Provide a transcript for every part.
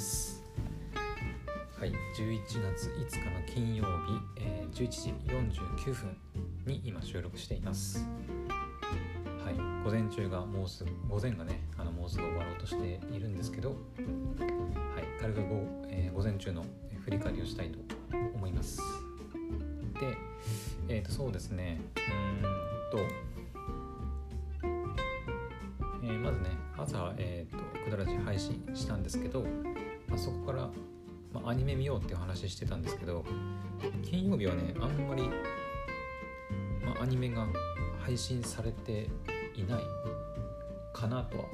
です。はい11月5日の金曜日、えー、11時49分に今収録しています。はい午前中がもうすぐ午前がねあのもうすぐ終わろうとしているんですけどはい軽くご、えー、午前中の振り返りをしたいと思います。でえっ、ー、とそうですねうんとえー、まずね朝、えーと、くだらじ配信したんですけど、まあ、そこから、まあ、アニメ見ようって話してたんですけど金曜日はねあんまり、まあ、アニメが配信されていないかなとは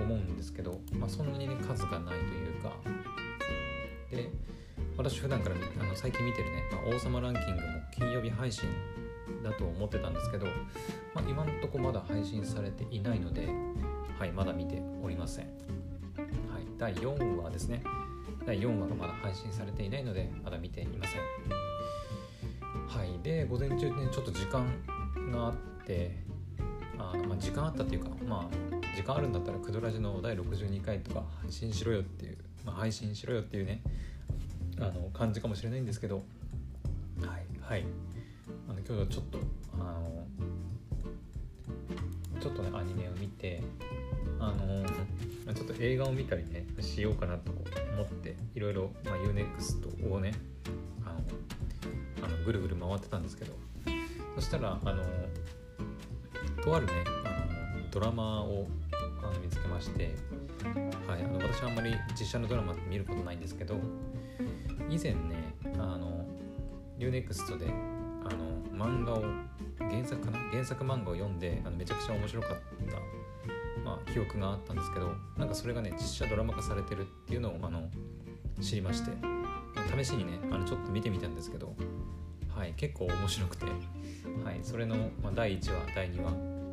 思うんですけど、まあ、そんなにね数がないというかで私普段からあの最近見てるね、まあ、王様ランキングも金曜日配信だと思ってたんですけど、まあ、今のとこまだ配信されていないので、はい、まだ見ておりません。はい、第4話ですね。第4話がまだ配信されていないので、まだ見ていません。はい、で、午前中ね、ちょっと時間があって、あのまあ、時間あったっていうか、まあ、時間あるんだったら、クドラジの第62回とか配信しろよっていう、まあ、配信しろよっていうね、あの感じかもしれないんですけど、はい、はい。あの今日はちょっと、あの、ちょっとね、アニメを見て、あのちょっと映画を見たりねしようかなと思っていろいろ、まあ、UNEXT をねあのあのぐるぐる回ってたんですけどそしたらあのとあるねあのドラマをあの見つけまして、はい、あの私はあんまり実写のドラマって見ることないんですけど以前ねあの UNEXT であの漫画を原作かな？原作漫画を読んであのめちゃくちゃ面白かったまあ、記憶があったんですけどなんかそれがね実写ドラマ化されてるっていうのをあの知りまして試しにねあのちょっと見てみたんですけど、はい、結構面白くて、はい、それの、まあ、第1話第2話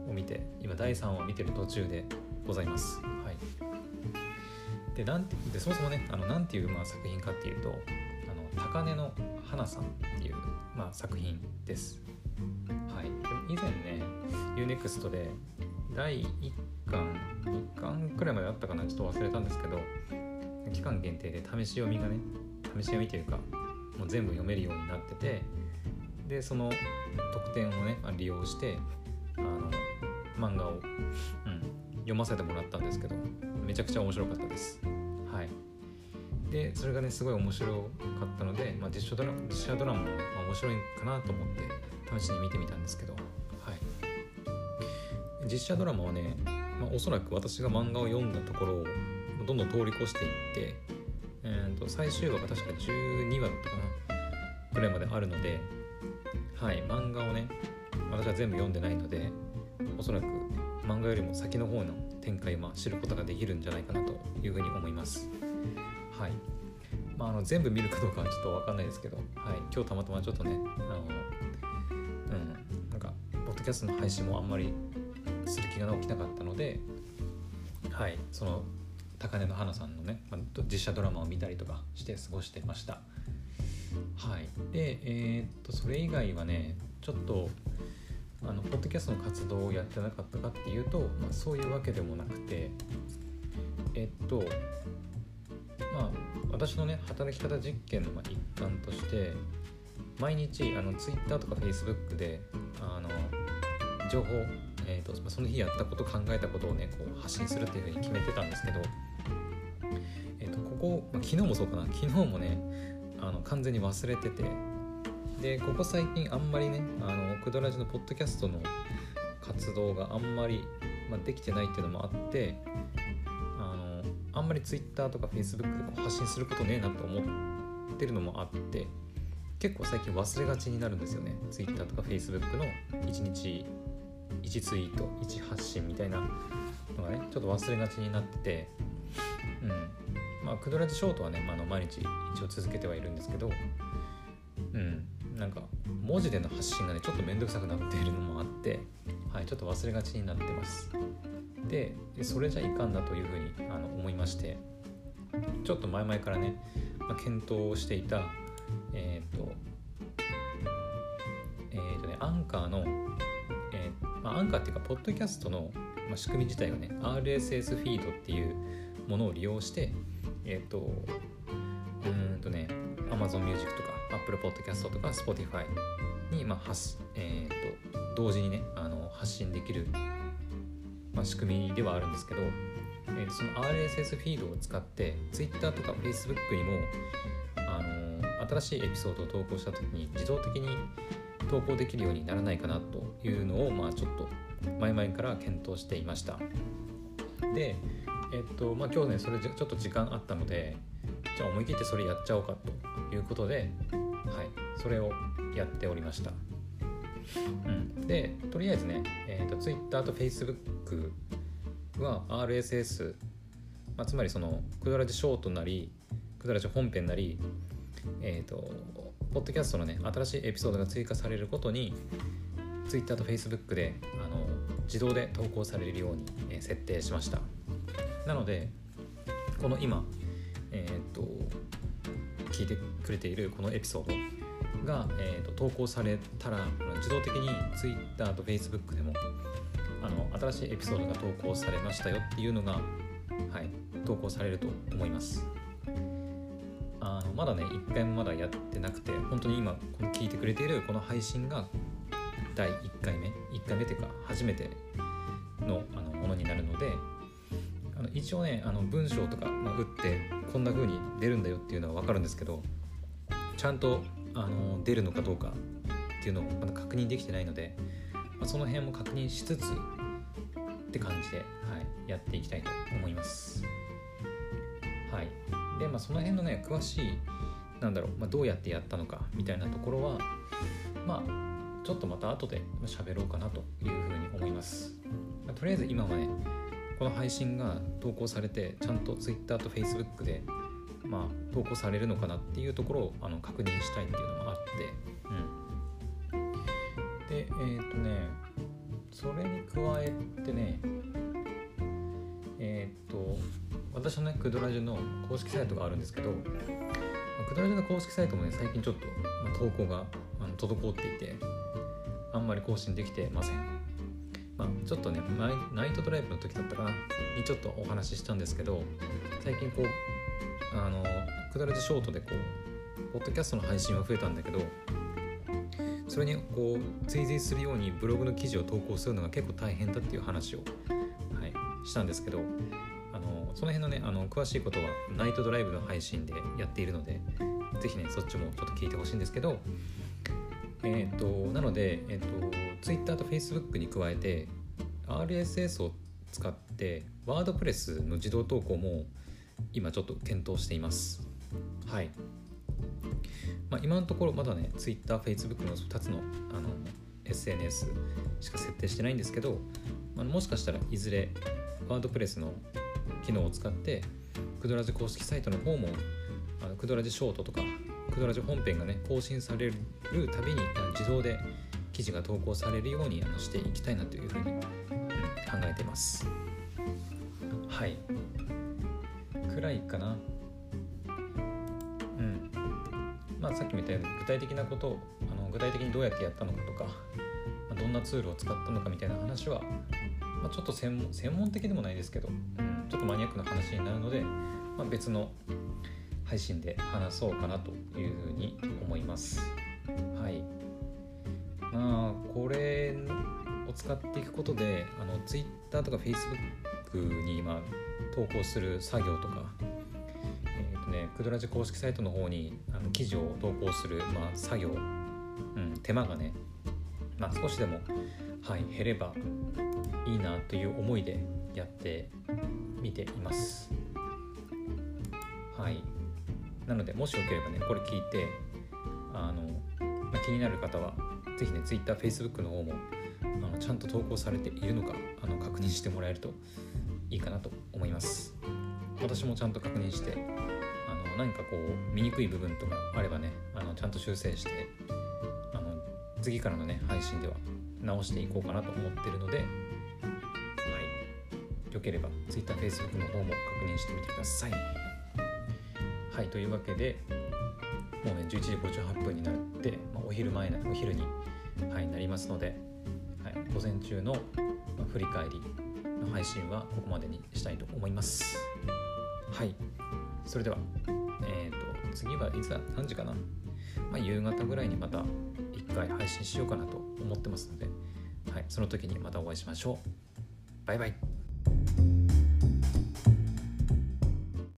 を見て今第3話見てる途中でございます。はい、でなんてでそもそもねあのなんていう、まあ、作品かっていうと「あの高根の花さん」っていう、まあ、作品です。はい、で以前ね UNEXT で第1巻2巻くらいまであったかなちょっと忘れたんですけど期間限定で試し読みがね試し読みというかもう全部読めるようになっててでその特典をね利用してあの漫画を、うん、読ませてもらったんですけどめちゃくちゃ面白かったです。はい。でそれがねすごい面白かったので、まあ、実写ドラ実写ドラマも、まあ、面白いかなと思って試しに見てみたんですけどはい。実写ドラマはねまあ、おそらく私が漫画を読んだところをどんどん通り越していって、えー、と最終話が確か12話だったかなぐらいまであるのではい漫画をね私は全部読んでないのでおそらく漫画よりも先の方の展開を知ることができるんじゃないかなというふうに思います。はい。まあ、あの全部見るかどうかはちょっと分かんないですけど、はい、今日たまたまちょっとねあのうんなんかポッドキャストの配信もあんまり気が起きなかったのではい。その高根の花さんのね、まあ、実写ドラマを見たりとかして過ごしてました。はい。でえー、っとそれ以外はねちょっとあのポッドキャストの活動をやってなかったかっていうと、まあ、そういうわけでもなくてえっとまあ私のね働き方実験の一環として毎日あの Twitter とか Facebook であの情報えーと、その日やったこと考えたことをねこう発信するっていうふうに決めてたんですけど、えーと、ここ、まあ、昨日もそうかな。昨日もねあの完全に忘れててでここ最近あんまりねあのクドラジのポッドキャストの活動があんまり、まあ、できてないっていうのもあってあのあんまり Twitter とか Facebook でこう発信することねえなと思ってるのもあって結構最近忘れがちになるんですよね。Twitter とか Facebook の1日1ツイート1発信みたいなのがねちょっと忘れがちになっててうん。まあクドラジショートはね、まあ、の毎日一応続けてはいるんですけどうん。なんか文字での発信がねちょっと面倒くさくなっているのもあってはいちょっと忘れがちになってます。でそれじゃいかんだというふうにあの思いましてちょっと前々からね、まあ、検討をしていたえっ、ー、とえっ、ー、とねアンカーのまあ、アンカーっていうか、ポッドキャストの、ま仕組み自体がね、RSS フィードっていうものを利用して、えっ、ー、とうんとね Amazon Music とか Apple Podcast とか Spotify に、まあ発えーと、同時にねあの発信できる、まあ、仕組みではあるんですけど、えー、その RSS フィードを使って Twitter とか Facebook にもあの新しいエピソードを投稿した時に自動的に投稿できるようにならないかなというのを、まあ、ちょっと前々から検討していました。でえっとまあ今日ねそれちょっと時間あったのでじゃあ思い切ってそれやっちゃおうかということではいそれをやっておりました、うん、でとりあえずね、えーと、Twitter と Facebook は RSS、まあ、つまりそのクドラジショートなりクドラジ本編なりえっ、ー、とポッドキャストのね新しいエピソードが追加されることに Twitter と Facebook であの自動で投稿されるように、え、設定しました。なのでこの今えっ、と聞いてくれているこのエピソードが、えーと、投稿されたら自動的に Twitter と Facebook でもあの新しいエピソードが投稿されましたよっていうのが、はい、投稿されると思います。まだね1回もまだやってなくて本当に今この聞いてくれているこの配信が第1回目1回目というか初めてのあのものになるのであの一応ねあの文章とか、まあ、打ってこんな風に出るんだよっていうのは分かるんですけどちゃんとあの出るのかどうかっていうのをまだ確認できてないので、まあ、その辺も確認しつつって感じで、はい、やっていきたいと思います。はい、で、まあ、その辺のね詳しいなんだろう、まあ、どうやってやったのかみたいなところはまあちょっとまた後で喋ろうかなというふうに思います。まあ、とりあえず今はねこの配信が投稿されてちゃんと Twitter と Facebook で、まあ、投稿されるのかなっていうところをあの確認したいっていうのもあって、うん、でえっ、ー、とねそれに加えてねえっ、ー、と私のねクドラジュの公式サイトがあるんですけどクドラジュの公式サイトもね最近ちょっと、投稿が滞っていてあんまり更新できてません。まあ、ちょっとねナイトドライブの時だったかなにちょっとお話ししたんですけど最近こうあのくだらじショートでこうポッドキャストの配信は増えたんだけどそれにこう追随するようにブログの記事を投稿するのが結構大変だっていう話を、はい、したんですけどあのその辺のねあの詳しいことはナイトドライブの配信でやっているので是非ねそっちもちょっと聞いてほしいんですけどえっ、ー、となので、えっ、ー、と Twitter と Facebook に加えて RSS を使ってワードプレスの自動投稿も今ちょっと検討しています。はい、まあ、今のところまだね Twitter、Facebook の2つのあの SNS しか設定してないんですけど、まあ、もしかしたらいずれワードプレスの機能を使ってクドラジ公式サイトの方もあのクドラジショートとかクドラジ本編がね更新されるたびに自動で記事が投稿されるようにあのしていきたいなというふうに考えてます。はい。くらいかな。うん。まあさっきも言ったように具体的なことをあの具体的にどうやってやったのかとか、まあ、どんなツールを使ったのかみたいな話は、まあ、ちょっと専門専門的でもないですけど、うん、ちょっとマニアックな話になるので、まあ、別の配信で話そうかなというふうに思います。はい。まあこれを使っていくことであの Twitter とか Facebook に今投稿する作業とか、えーとね、クドラジ公式サイトの方にあの記事を投稿する、まあ、作業、うん、手間がね、まあ、少しでも、はい、減ればいいなという思いでやってみています。はい、なのでもしよければねこれ聞いてあの、まあ、気になる方はぜひね Twitter、Facebook の方もあのちゃんと投稿されているのかあの確認してもらえるといいかなと思います私もちゃんと確認してあの何かこう見にくい部分とかあればねあのちゃんと修正してあの次からのね配信では直していこうかなと思ってるのでよければ Twitter、Facebook の方も確認してみてくださいはいというわけでもうね11時58分になって、まあ、お昼前お昼に、はい、なりますので、はい、午前中の、振り返りの配信はここまでにしたいと思います。はいそれでは、えっ、と、次はいつだ？何時かな？まあ、夕方ぐらいにまた1回配信しようかなと思ってますので、はい、その時にまたお会いしましょう。バイバイ。